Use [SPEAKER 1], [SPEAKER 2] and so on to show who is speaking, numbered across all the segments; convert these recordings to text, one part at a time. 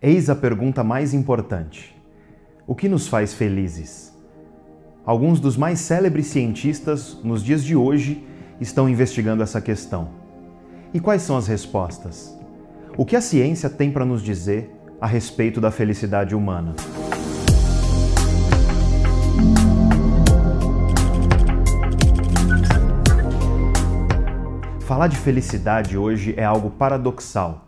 [SPEAKER 1] Eis a pergunta mais importante: O que nos faz felizes? Alguns dos mais célebres cientistas nos dias de hoje estão investigando essa questão. E quais são as respostas? O que a ciência tem para nos dizer a respeito da felicidade humana? Falar de felicidade hoje é algo paradoxal.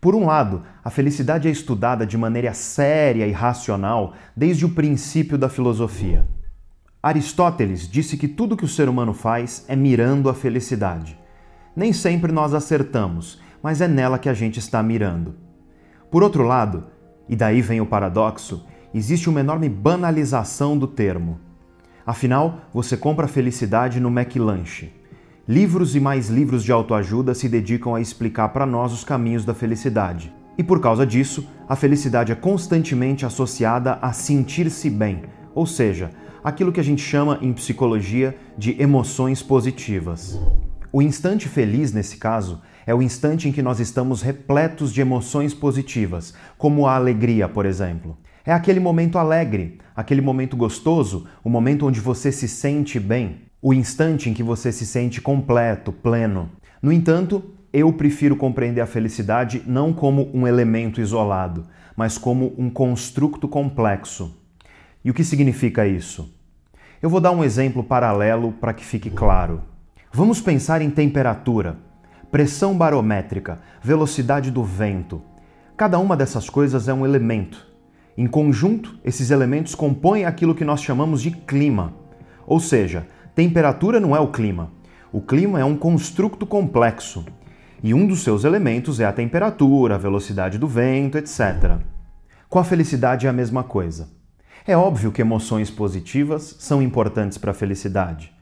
[SPEAKER 1] Por um lado, a felicidade é estudada de maneira séria e racional desde o princípio da filosofia. Aristóteles disse que tudo que o ser humano faz é mirando a felicidade. Nem sempre nós acertamos, mas é nela que a gente está mirando. Por outro lado, e daí vem o paradoxo, existe uma enorme banalização do termo. Afinal, você compra felicidade no McLanche. Livros e mais livros de autoajuda se dedicam a explicar para nós os caminhos da felicidade. E por causa disso, a felicidade é constantemente associada a sentir-se bem, ou seja, aquilo que a gente chama em psicologia de emoções positivas. O instante feliz, nesse caso, é o instante em que nós estamos repletos de emoções positivas, como a alegria, por exemplo. É aquele momento alegre, aquele momento gostoso, o momento onde você se sente bem o instante em que você se sente completo, pleno. No entanto, eu prefiro compreender a felicidade não como um elemento isolado, mas como um construto complexo. E o que significa isso? Eu vou dar um exemplo paralelo para que fique claro. Vamos pensar em temperatura, pressão barométrica, velocidade do vento. Cada uma dessas coisas é um elemento. Em conjunto, esses elementos compõem aquilo que nós chamamos de clima. Ou seja, Temperatura não é o clima. O clima é um construto complexo e um dos seus elementos é a temperatura, a velocidade do vento, etc. Com a felicidade é a mesma coisa. É óbvio que emoções positivas são importantes para a felicidade.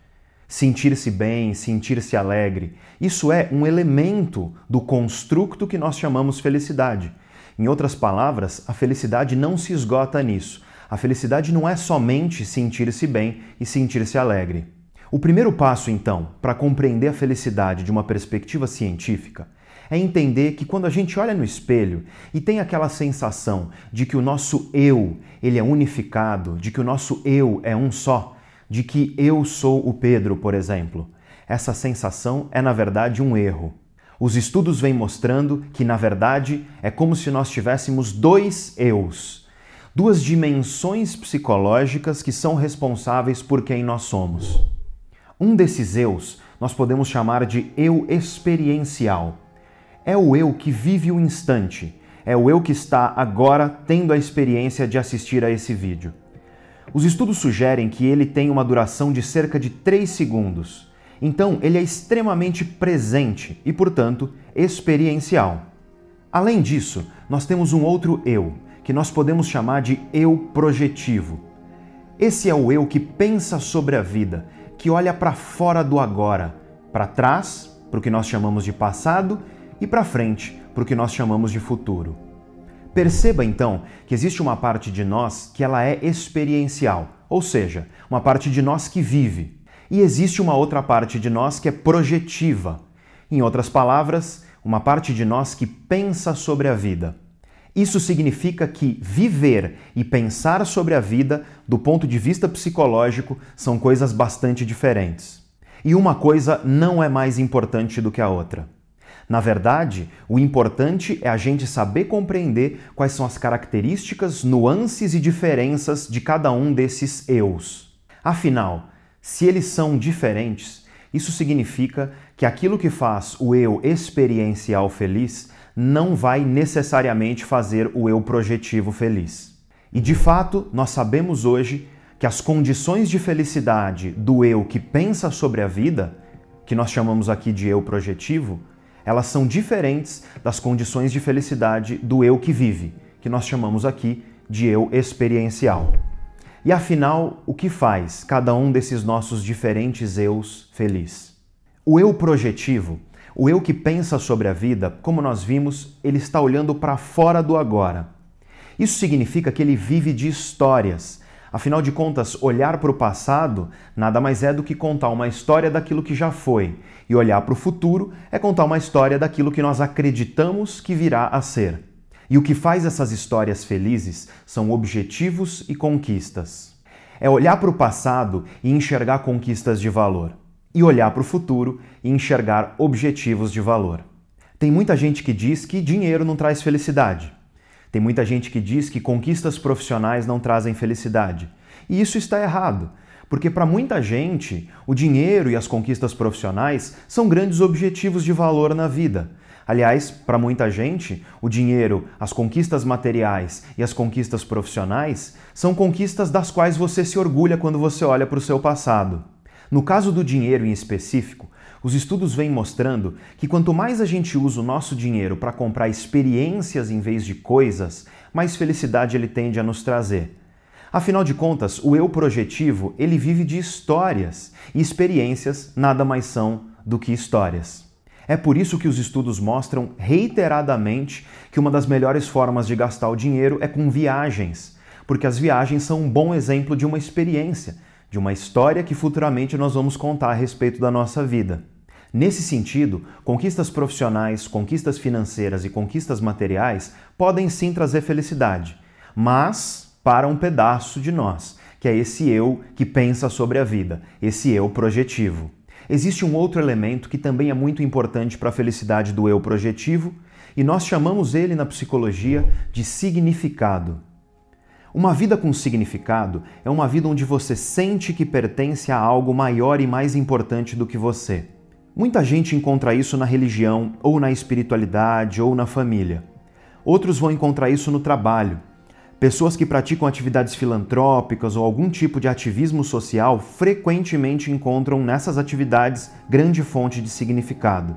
[SPEAKER 1] Sentir-se bem, sentir-se alegre, isso é um elemento do construto que nós chamamos felicidade. Em outras palavras, a felicidade não se esgota nisso. A felicidade não é somente sentir-se bem e sentir-se alegre. O primeiro passo, então, para compreender a felicidade de uma perspectiva científica é entender que quando a gente olha no espelho e tem aquela sensação de que o nosso eu, ele é unificado, de que o nosso eu é um só, de que eu sou o Pedro, por exemplo, essa sensação é na verdade um erro. Os estudos vêm mostrando que na verdade é como se nós tivéssemos dois eus, duas dimensões psicológicas que são responsáveis por quem nós somos. Um desses eus nós podemos chamar de eu experiencial. É o eu que vive o instante, é o eu que está agora tendo a experiência de assistir a esse vídeo. Os estudos sugerem que ele tem uma duração de cerca de 3 segundos, então ele é extremamente presente e, portanto, experiencial. Além disso, nós temos um outro eu, que nós podemos chamar de eu projetivo. Esse é o eu que pensa sobre a vida, que olha para fora do agora, para trás, para o que nós chamamos de passado, e para frente, para o que nós chamamos de futuro. Perceba então que existe uma parte de nós que ela é experiencial, ou seja, uma parte de nós que vive, e existe uma outra parte de nós que é projetiva. Em outras palavras, uma parte de nós que pensa sobre a vida. Isso significa que viver e pensar sobre a vida, do ponto de vista psicológico, são coisas bastante diferentes. E uma coisa não é mais importante do que a outra. Na verdade, o importante é a gente saber compreender quais são as características, nuances e diferenças de cada um desses eus. Afinal, se eles são diferentes, isso significa que aquilo que faz o eu experiencial feliz não vai necessariamente fazer o eu projetivo feliz. E de fato, nós sabemos hoje que as condições de felicidade do eu que pensa sobre a vida, que nós chamamos aqui de eu projetivo, elas são diferentes das condições de felicidade do eu que vive, que nós chamamos aqui de eu experiencial. E afinal, o que faz cada um desses nossos diferentes eus feliz? O eu projetivo o eu que pensa sobre a vida, como nós vimos, ele está olhando para fora do agora. Isso significa que ele vive de histórias. Afinal de contas, olhar para o passado nada mais é do que contar uma história daquilo que já foi, e olhar para o futuro é contar uma história daquilo que nós acreditamos que virá a ser. E o que faz essas histórias felizes são objetivos e conquistas. É olhar para o passado e enxergar conquistas de valor, e olhar para o futuro e enxergar objetivos de valor. Tem muita gente que diz que dinheiro não traz felicidade. Tem muita gente que diz que conquistas profissionais não trazem felicidade. E isso está errado, porque para muita gente, o dinheiro e as conquistas profissionais são grandes objetivos de valor na vida. Aliás, para muita gente, o dinheiro, as conquistas materiais e as conquistas profissionais são conquistas das quais você se orgulha quando você olha para o seu passado. No caso do dinheiro em específico, os estudos vêm mostrando que quanto mais a gente usa o nosso dinheiro para comprar experiências em vez de coisas, mais felicidade ele tende a nos trazer. Afinal de contas, o eu projetivo, ele vive de histórias, e experiências nada mais são do que histórias. É por isso que os estudos mostram reiteradamente que uma das melhores formas de gastar o dinheiro é com viagens, porque as viagens são um bom exemplo de uma experiência, de uma história que futuramente nós vamos contar a respeito da nossa vida. Nesse sentido, conquistas profissionais, conquistas financeiras e conquistas materiais podem sim trazer felicidade, mas para um pedaço de nós, que é esse eu que pensa sobre a vida, esse eu projetivo. Existe um outro elemento que também é muito importante para a felicidade do eu projetivo, e nós chamamos ele na psicologia de significado. Uma vida com significado é uma vida onde você sente que pertence a algo maior e mais importante do que você. Muita gente encontra isso na religião, ou na espiritualidade, ou na família. Outros vão encontrar isso no trabalho, Pessoas que praticam atividades filantrópicas ou algum tipo de ativismo social frequentemente encontram nessas atividades grande fonte de significado.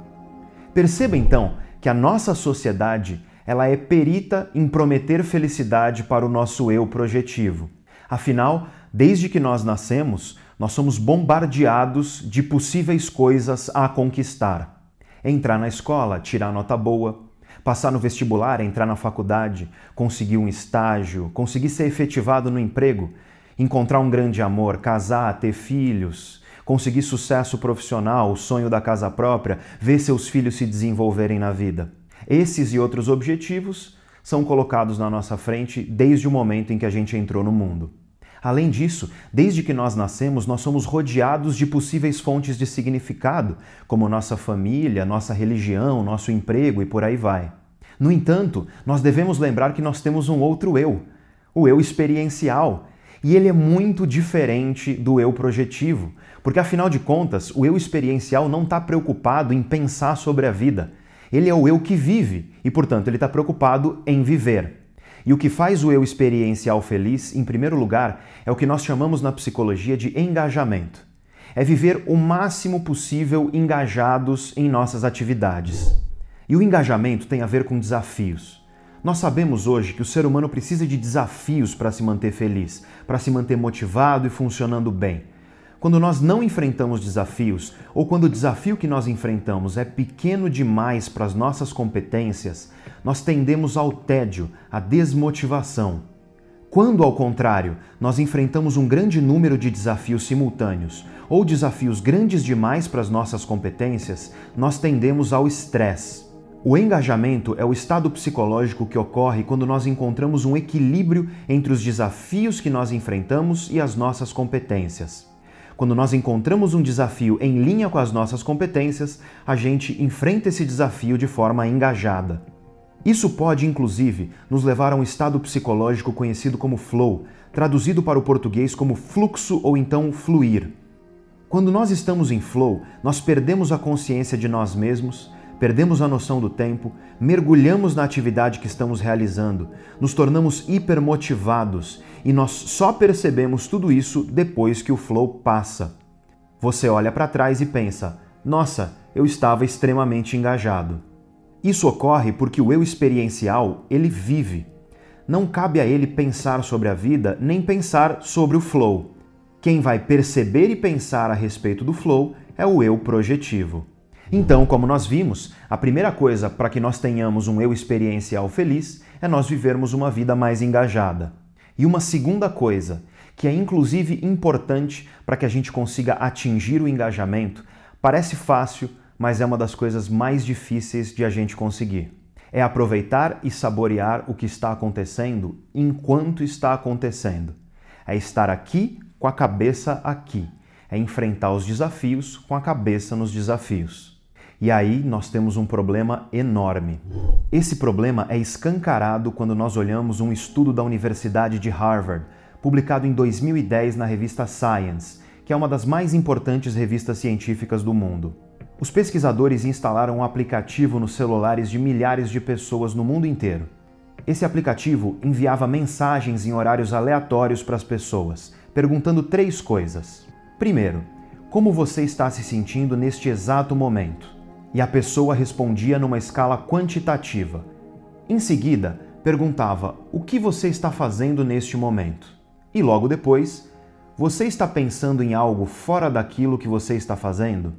[SPEAKER 1] Perceba então que a nossa sociedade ela é perita em prometer felicidade para o nosso eu projetivo. Afinal, desde que nós nascemos, nós somos bombardeados de possíveis coisas a conquistar. Entrar na escola, tirar nota boa, passar no vestibular, entrar na faculdade, conseguir um estágio, conseguir ser efetivado no emprego, encontrar um grande amor, casar, ter filhos, conseguir sucesso profissional, o sonho da casa própria, ver seus filhos se desenvolverem na vida. Esses e outros objetivos são colocados na nossa frente desde o momento em que a gente entrou no mundo. Além disso, desde que nós nascemos, nós somos rodeados de possíveis fontes de significado, como nossa família, nossa religião, nosso emprego e por aí vai. No entanto, nós devemos lembrar que nós temos um outro eu, o eu experiencial, e ele é muito diferente do eu projetivo, porque afinal de contas, o eu experiencial não está preocupado em pensar sobre a vida. Ele é o eu que vive e, portanto, ele está preocupado em viver. E o que faz o eu experiencial feliz, em primeiro lugar, é o que nós chamamos na psicologia de engajamento. É viver o máximo possível engajados em nossas atividades. E o engajamento tem a ver com desafios. Nós sabemos hoje que o ser humano precisa de desafios para se manter feliz, para se manter motivado e funcionando bem. Quando nós não enfrentamos desafios, ou quando o desafio que nós enfrentamos é pequeno demais para as nossas competências, nós tendemos ao tédio, à desmotivação. Quando, ao contrário, nós enfrentamos um grande número de desafios simultâneos, ou desafios grandes demais para as nossas competências, nós tendemos ao estresse. O engajamento é o estado psicológico que ocorre quando nós encontramos um equilíbrio entre os desafios que nós enfrentamos e as nossas competências. Quando nós encontramos um desafio em linha com as nossas competências, a gente enfrenta esse desafio de forma engajada. Isso pode, inclusive, nos levar a um estado psicológico conhecido como flow, traduzido para o português como fluxo ou então fluir. Quando nós estamos em flow, nós perdemos a consciência de nós mesmos, perdemos a noção do tempo, mergulhamos na atividade que estamos realizando, nos tornamos hipermotivados e nós só percebemos tudo isso depois que o flow passa. Você olha para trás e pensa: nossa, eu estava extremamente engajado. Isso ocorre porque o eu experiencial, ele vive. Não cabe a ele pensar sobre a vida nem pensar sobre o flow. Quem vai perceber e pensar a respeito do flow é o eu projetivo. Então, como nós vimos, a primeira coisa para que nós tenhamos um eu experiencial feliz é nós vivermos uma vida mais engajada. E uma segunda coisa, que é inclusive importante para que a gente consiga atingir o engajamento, parece fácil, mas é uma das coisas mais difíceis de a gente conseguir. É aproveitar e saborear o que está acontecendo enquanto está acontecendo. É estar aqui com a cabeça aqui. É enfrentar os desafios com a cabeça nos desafios. E aí nós temos um problema enorme. Esse problema é escancarado quando nós olhamos um estudo da Universidade de Harvard, publicado em 2010 na revista Science, que é uma das mais importantes revistas científicas do mundo. Os pesquisadores instalaram um aplicativo nos celulares de milhares de pessoas no mundo inteiro. Esse aplicativo enviava mensagens em horários aleatórios para as pessoas, perguntando três coisas. Primeiro, como você está se sentindo neste exato momento? E a pessoa respondia numa escala quantitativa. Em seguida, perguntava o que você está fazendo neste momento. E logo depois, você está pensando em algo fora daquilo que você está fazendo?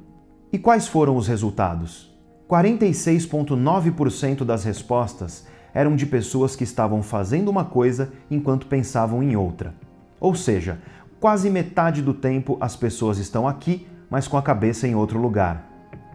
[SPEAKER 1] E quais foram os resultados? 46,9% das respostas eram de pessoas que estavam fazendo uma coisa enquanto pensavam em outra. Ou seja, quase metade do tempo as pessoas estão aqui, mas com a cabeça em outro lugar.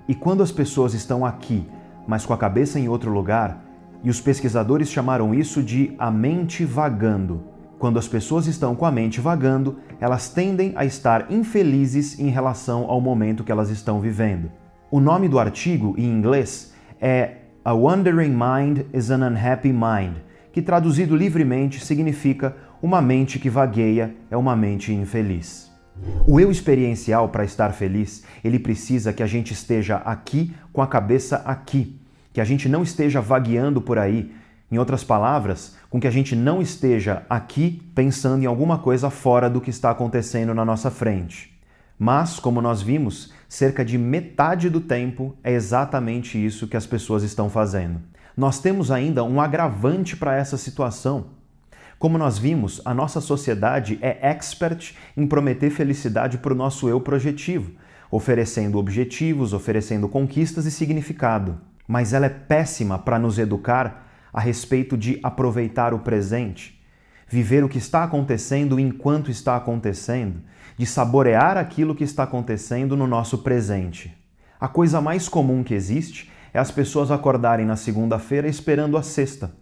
[SPEAKER 1] E quando as pessoas estão aqui, mas com a cabeça em outro lugar, e os pesquisadores chamaram isso de a mente vagando. Quando as pessoas estão com a mente vagando, elas tendem a estar infelizes em relação ao momento que elas estão vivendo. O nome do artigo, em inglês, é A Wandering Mind is an Unhappy Mind, que traduzido livremente significa uma mente que vagueia é uma mente infeliz. O eu experiencial, para estar feliz, ele precisa que a gente esteja aqui com a cabeça aqui, que a gente não esteja vagueando por aí, em outras palavras, com que a gente não esteja aqui pensando em alguma coisa fora do que está acontecendo na nossa frente. Mas, como nós vimos, cerca de metade do tempo é exatamente isso que as pessoas estão fazendo. Nós temos ainda um agravante para essa situação. Como nós vimos, a nossa sociedade é expert em prometer felicidade para o nosso eu projetivo, oferecendo objetivos, oferecendo conquistas e significado. Mas ela é péssima para nos educar a respeito de aproveitar o presente, viver o que está acontecendo enquanto está acontecendo, de saborear aquilo que está acontecendo no nosso presente. A coisa mais comum que existe é as pessoas acordarem na segunda-feira esperando a sexta,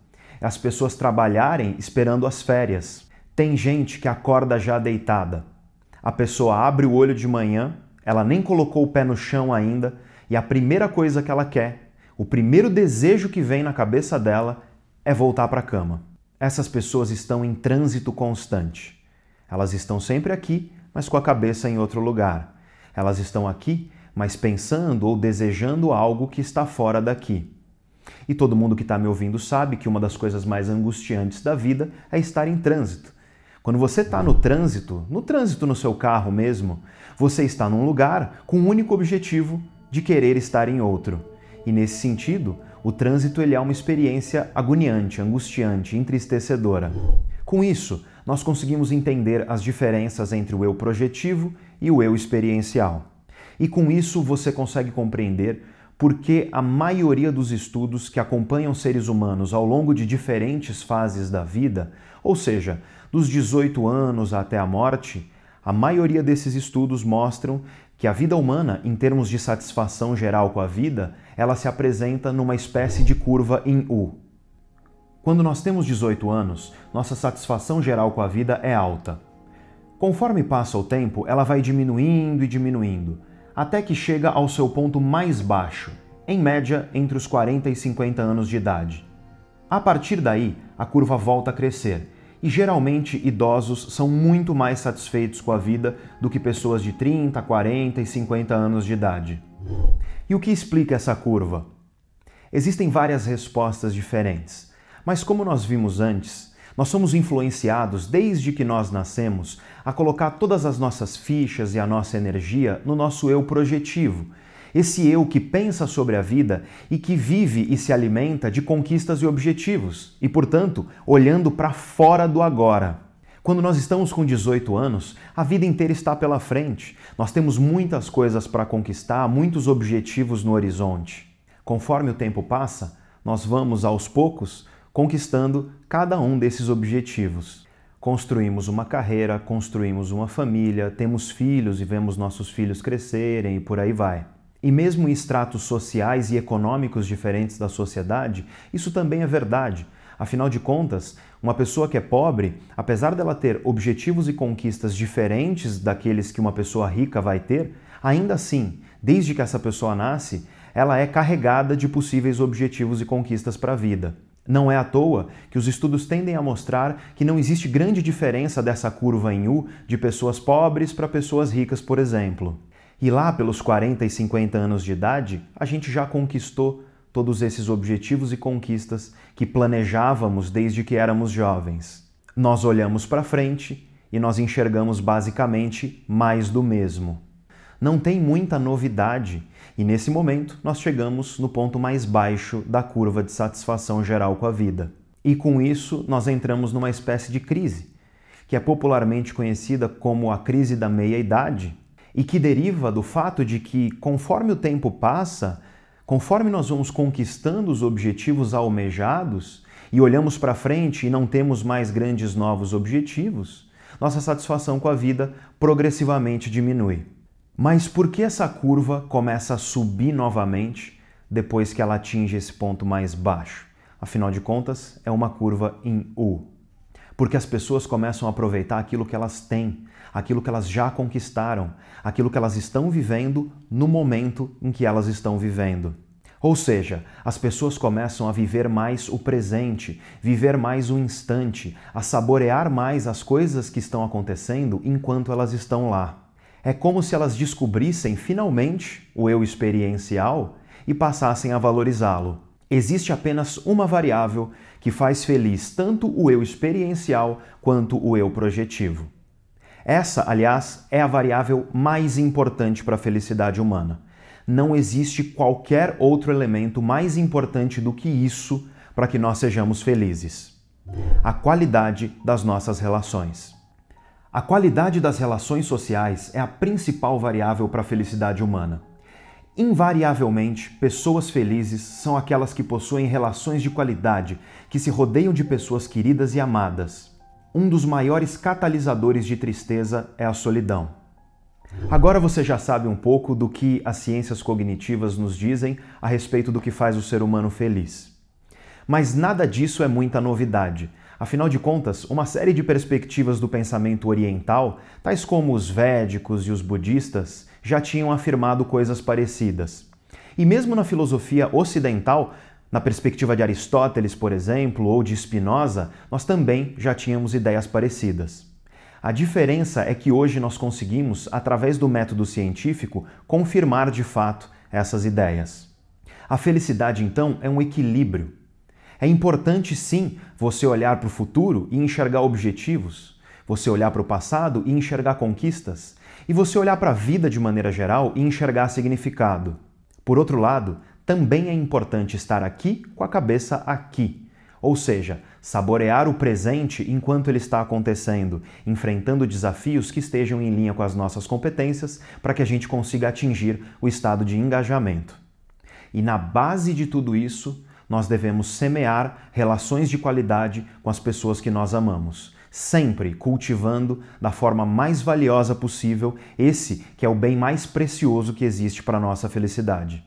[SPEAKER 1] as pessoas trabalharem esperando as férias. Tem gente que acorda já deitada. A pessoa abre o olho de manhã, ela nem colocou o pé no chão ainda, e a primeira coisa que ela quer o primeiro desejo que vem na cabeça dela é voltar para a cama. Essas pessoas estão em trânsito constante. Elas estão sempre aqui, mas com a cabeça em outro lugar. Elas estão aqui, mas pensando ou desejando algo que está fora daqui. E todo mundo que está me ouvindo sabe que uma das coisas mais angustiantes da vida é estar em trânsito. Quando você está no trânsito, no trânsito no seu carro mesmo, você está num lugar com o único objetivo de querer estar em outro. E nesse sentido, o trânsito ele é uma experiência agoniante, angustiante, entristecedora. Com isso, nós conseguimos entender as diferenças entre o eu projetivo e o eu experiencial. E com isso você consegue compreender por que a maioria dos estudos que acompanham seres humanos ao longo de diferentes fases da vida, ou seja, dos 18 anos até a morte, a maioria desses estudos mostram que a vida humana, em termos de satisfação geral com a vida, ela se apresenta numa espécie de curva em U. Quando nós temos 18 anos, nossa satisfação geral com a vida é alta. Conforme passa o tempo, ela vai diminuindo e diminuindo, até que chega ao seu ponto mais baixo, em média entre os 40 e 50 anos de idade. A partir daí, a curva volta a crescer e geralmente idosos são muito mais satisfeitos com a vida do que pessoas de 30, 40 e 50 anos de idade. E o que explica essa curva? Existem várias respostas diferentes, mas como nós vimos antes, nós somos influenciados desde que nós nascemos a colocar todas as nossas fichas e a nossa energia no nosso eu projetivo, esse eu que pensa sobre a vida e que vive e se alimenta de conquistas e objetivos, e, portanto, olhando para fora do agora. Quando nós estamos com 18 anos, a vida inteira está pela frente. Nós temos muitas coisas para conquistar, muitos objetivos no horizonte. Conforme o tempo passa, nós vamos aos poucos conquistando cada um desses objetivos. Construímos uma carreira, construímos uma família, temos filhos e vemos nossos filhos crescerem e por aí vai. E mesmo em estratos sociais e econômicos diferentes da sociedade, isso também é verdade. Afinal de contas, uma pessoa que é pobre, apesar dela ter objetivos e conquistas diferentes daqueles que uma pessoa rica vai ter, ainda assim, desde que essa pessoa nasce, ela é carregada de possíveis objetivos e conquistas para a vida. Não é à toa que os estudos tendem a mostrar que não existe grande diferença dessa curva em U de pessoas pobres para pessoas ricas, por exemplo. E lá pelos 40 e 50 anos de idade, a gente já conquistou todos esses objetivos e conquistas que planejávamos desde que éramos jovens. Nós olhamos para frente e nós enxergamos basicamente mais do mesmo. Não tem muita novidade e nesse momento nós chegamos no ponto mais baixo da curva de satisfação geral com a vida. E com isso nós entramos numa espécie de crise, que é popularmente conhecida como a crise da meia-idade, e que deriva do fato de que, conforme o tempo passa, conforme nós vamos conquistando os objetivos almejados e olhamos para frente e não temos mais grandes novos objetivos, nossa satisfação com a vida progressivamente diminui. Mas por que essa curva começa a subir novamente depois que ela atinge esse ponto mais baixo? Afinal de contas, é uma curva em U. Porque as pessoas começam a aproveitar aquilo que elas têm, aquilo que elas já conquistaram, aquilo que elas estão vivendo no momento em que elas estão vivendo. Ou seja, as pessoas começam a viver mais o presente, viver mais o instante, a saborear mais as coisas que estão acontecendo enquanto elas estão lá. É como se elas descobrissem finalmente o eu experiencial e passassem a valorizá-lo. Existe apenas uma variável que faz feliz tanto o eu experiencial quanto o eu projetivo. Essa, aliás, é a variável mais importante para a felicidade humana. Não existe qualquer outro elemento mais importante do que isso para que nós sejamos felizes. A qualidade das nossas relações. A qualidade das relações sociais é a principal variável para a felicidade humana. Invariavelmente, pessoas felizes são aquelas que possuem relações de qualidade, que se rodeiam de pessoas queridas e amadas. Um dos maiores catalisadores de tristeza é a solidão. Agora você já sabe um pouco do que as ciências cognitivas nos dizem a respeito do que faz o ser humano feliz. Mas nada disso é muita novidade. Afinal de contas, uma série de perspectivas do pensamento oriental, tais como os védicos e os budistas, já tinham afirmado coisas parecidas. E mesmo na filosofia ocidental, na perspectiva de Aristóteles, por exemplo, ou de Spinoza, nós também já tínhamos ideias parecidas. A diferença é que hoje nós conseguimos, através do método científico, confirmar de fato essas ideias. A felicidade, então, é um equilíbrio é importante sim você olhar para o futuro e enxergar objetivos, você olhar para o passado e enxergar conquistas, e você olhar para a vida de maneira geral e enxergar significado. Por outro lado, também é importante estar aqui com a cabeça aqui, ou seja, saborear o presente enquanto ele está acontecendo, enfrentando desafios que estejam em linha com as nossas competências para que a gente consiga atingir o estado de engajamento. E na base de tudo isso, nós devemos semear relações de qualidade com as pessoas que nós amamos, sempre cultivando da forma mais valiosa possível esse que é o bem mais precioso que existe para a nossa felicidade.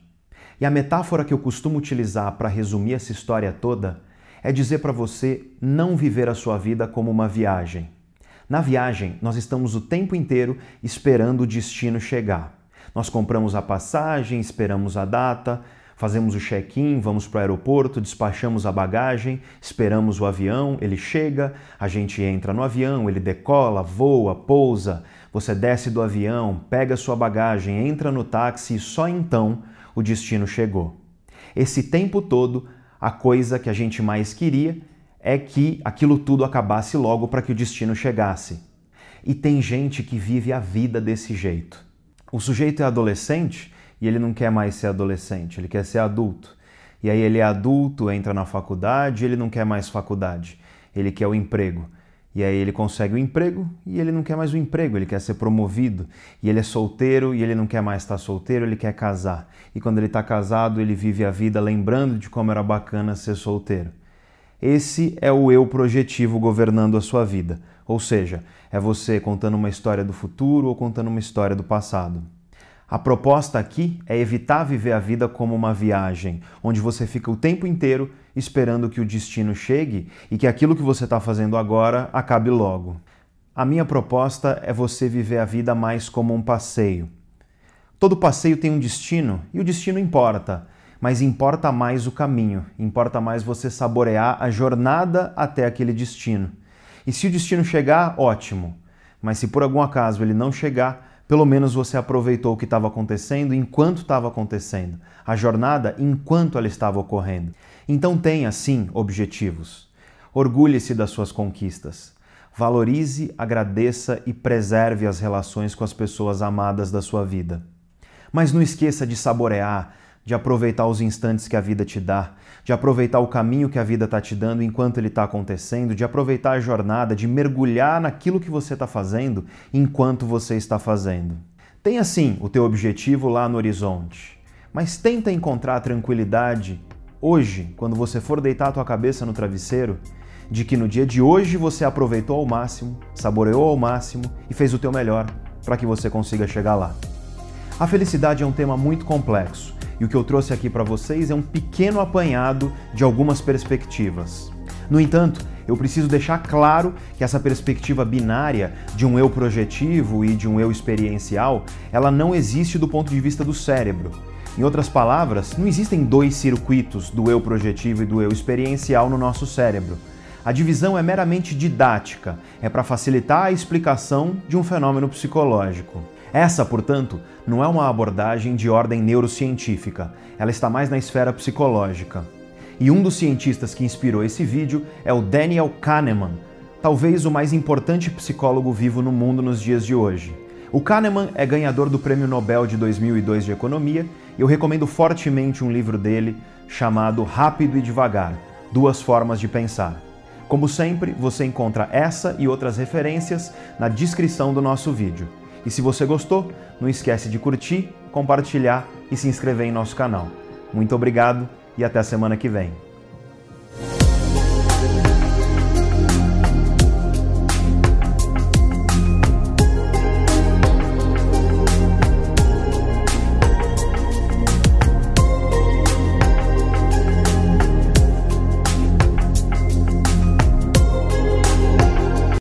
[SPEAKER 1] E a metáfora que eu costumo utilizar para resumir essa história toda é dizer para você não viver a sua vida como uma viagem. Na viagem, nós estamos o tempo inteiro esperando o destino chegar. Nós compramos a passagem, esperamos a data, Fazemos o check-in, vamos para o aeroporto, despachamos a bagagem, esperamos o avião, ele chega, a gente entra no avião, ele decola, voa, pousa. Você desce do avião, pega sua bagagem, entra no táxi e só então o destino chegou. Esse tempo todo, a coisa que a gente mais queria é que aquilo tudo acabasse logo para que o destino chegasse. E tem gente que vive a vida desse jeito. O sujeito é adolescente e ele não quer mais ser adolescente, ele quer ser adulto. E aí ele é adulto, entra na faculdade, ele não quer mais faculdade, ele quer o emprego. E aí ele consegue o emprego e ele não quer mais o emprego, ele quer ser promovido. E ele é solteiro e ele não quer mais estar solteiro, ele quer casar. E quando ele está casado, ele vive a vida lembrando de como era bacana ser solteiro. Esse é o eu projetivo governando a sua vida. Ou seja, é você contando uma história do futuro ou contando uma história do passado. A proposta aqui é evitar viver a vida como uma viagem, onde você fica o tempo inteiro esperando que o destino chegue e que aquilo que você está fazendo agora acabe logo. A minha proposta é você viver a vida mais como um passeio. Todo passeio tem um destino e o destino importa, mas importa mais o caminho, importa mais você saborear a jornada até aquele destino. E se o destino chegar, ótimo, mas se por algum acaso ele não chegar, pelo menos você aproveitou o que estava acontecendo enquanto estava acontecendo, a jornada enquanto ela estava ocorrendo. Então tenha, sim, objetivos. Orgulhe-se das suas conquistas. Valorize, agradeça e preserve as relações com as pessoas amadas da sua vida. Mas não esqueça de saborear, de aproveitar os instantes que a vida te dá, de aproveitar o caminho que a vida está te dando enquanto ele está acontecendo, de aproveitar a jornada, de mergulhar naquilo que você está fazendo enquanto você está fazendo. Tenha sim o teu objetivo lá no horizonte, mas tenta encontrar tranquilidade hoje, quando você for deitar a tua cabeça no travesseiro, de que no dia de hoje você aproveitou ao máximo, saboreou ao máximo e fez o teu melhor para que você consiga chegar lá. A felicidade é um tema muito complexo e o que eu trouxe aqui para vocês é um pequeno apanhado de algumas perspectivas. No entanto, eu preciso deixar claro que essa perspectiva binária de um eu projetivo e de um eu experiencial, ela não existe do ponto de vista do cérebro. Em outras palavras, não existem dois circuitos do eu projetivo e do eu experiencial no nosso cérebro. A divisão é meramente didática, é para facilitar a explicação de um fenômeno psicológico. Essa, portanto, não é uma abordagem de ordem neurocientífica, ela está mais na esfera psicológica. E um dos cientistas que inspirou esse vídeo é o Daniel Kahneman, talvez o mais importante psicólogo vivo no mundo nos dias de hoje. O Kahneman é ganhador do Prêmio Nobel de 2002 de Economia e eu recomendo fortemente um livro dele chamado Rápido e Devagar Duas Formas de Pensar. Como sempre, você encontra essa e outras referências na descrição do nosso vídeo. E se você gostou, não esquece de curtir, compartilhar e se inscrever em nosso canal. Muito obrigado e até a semana que vem.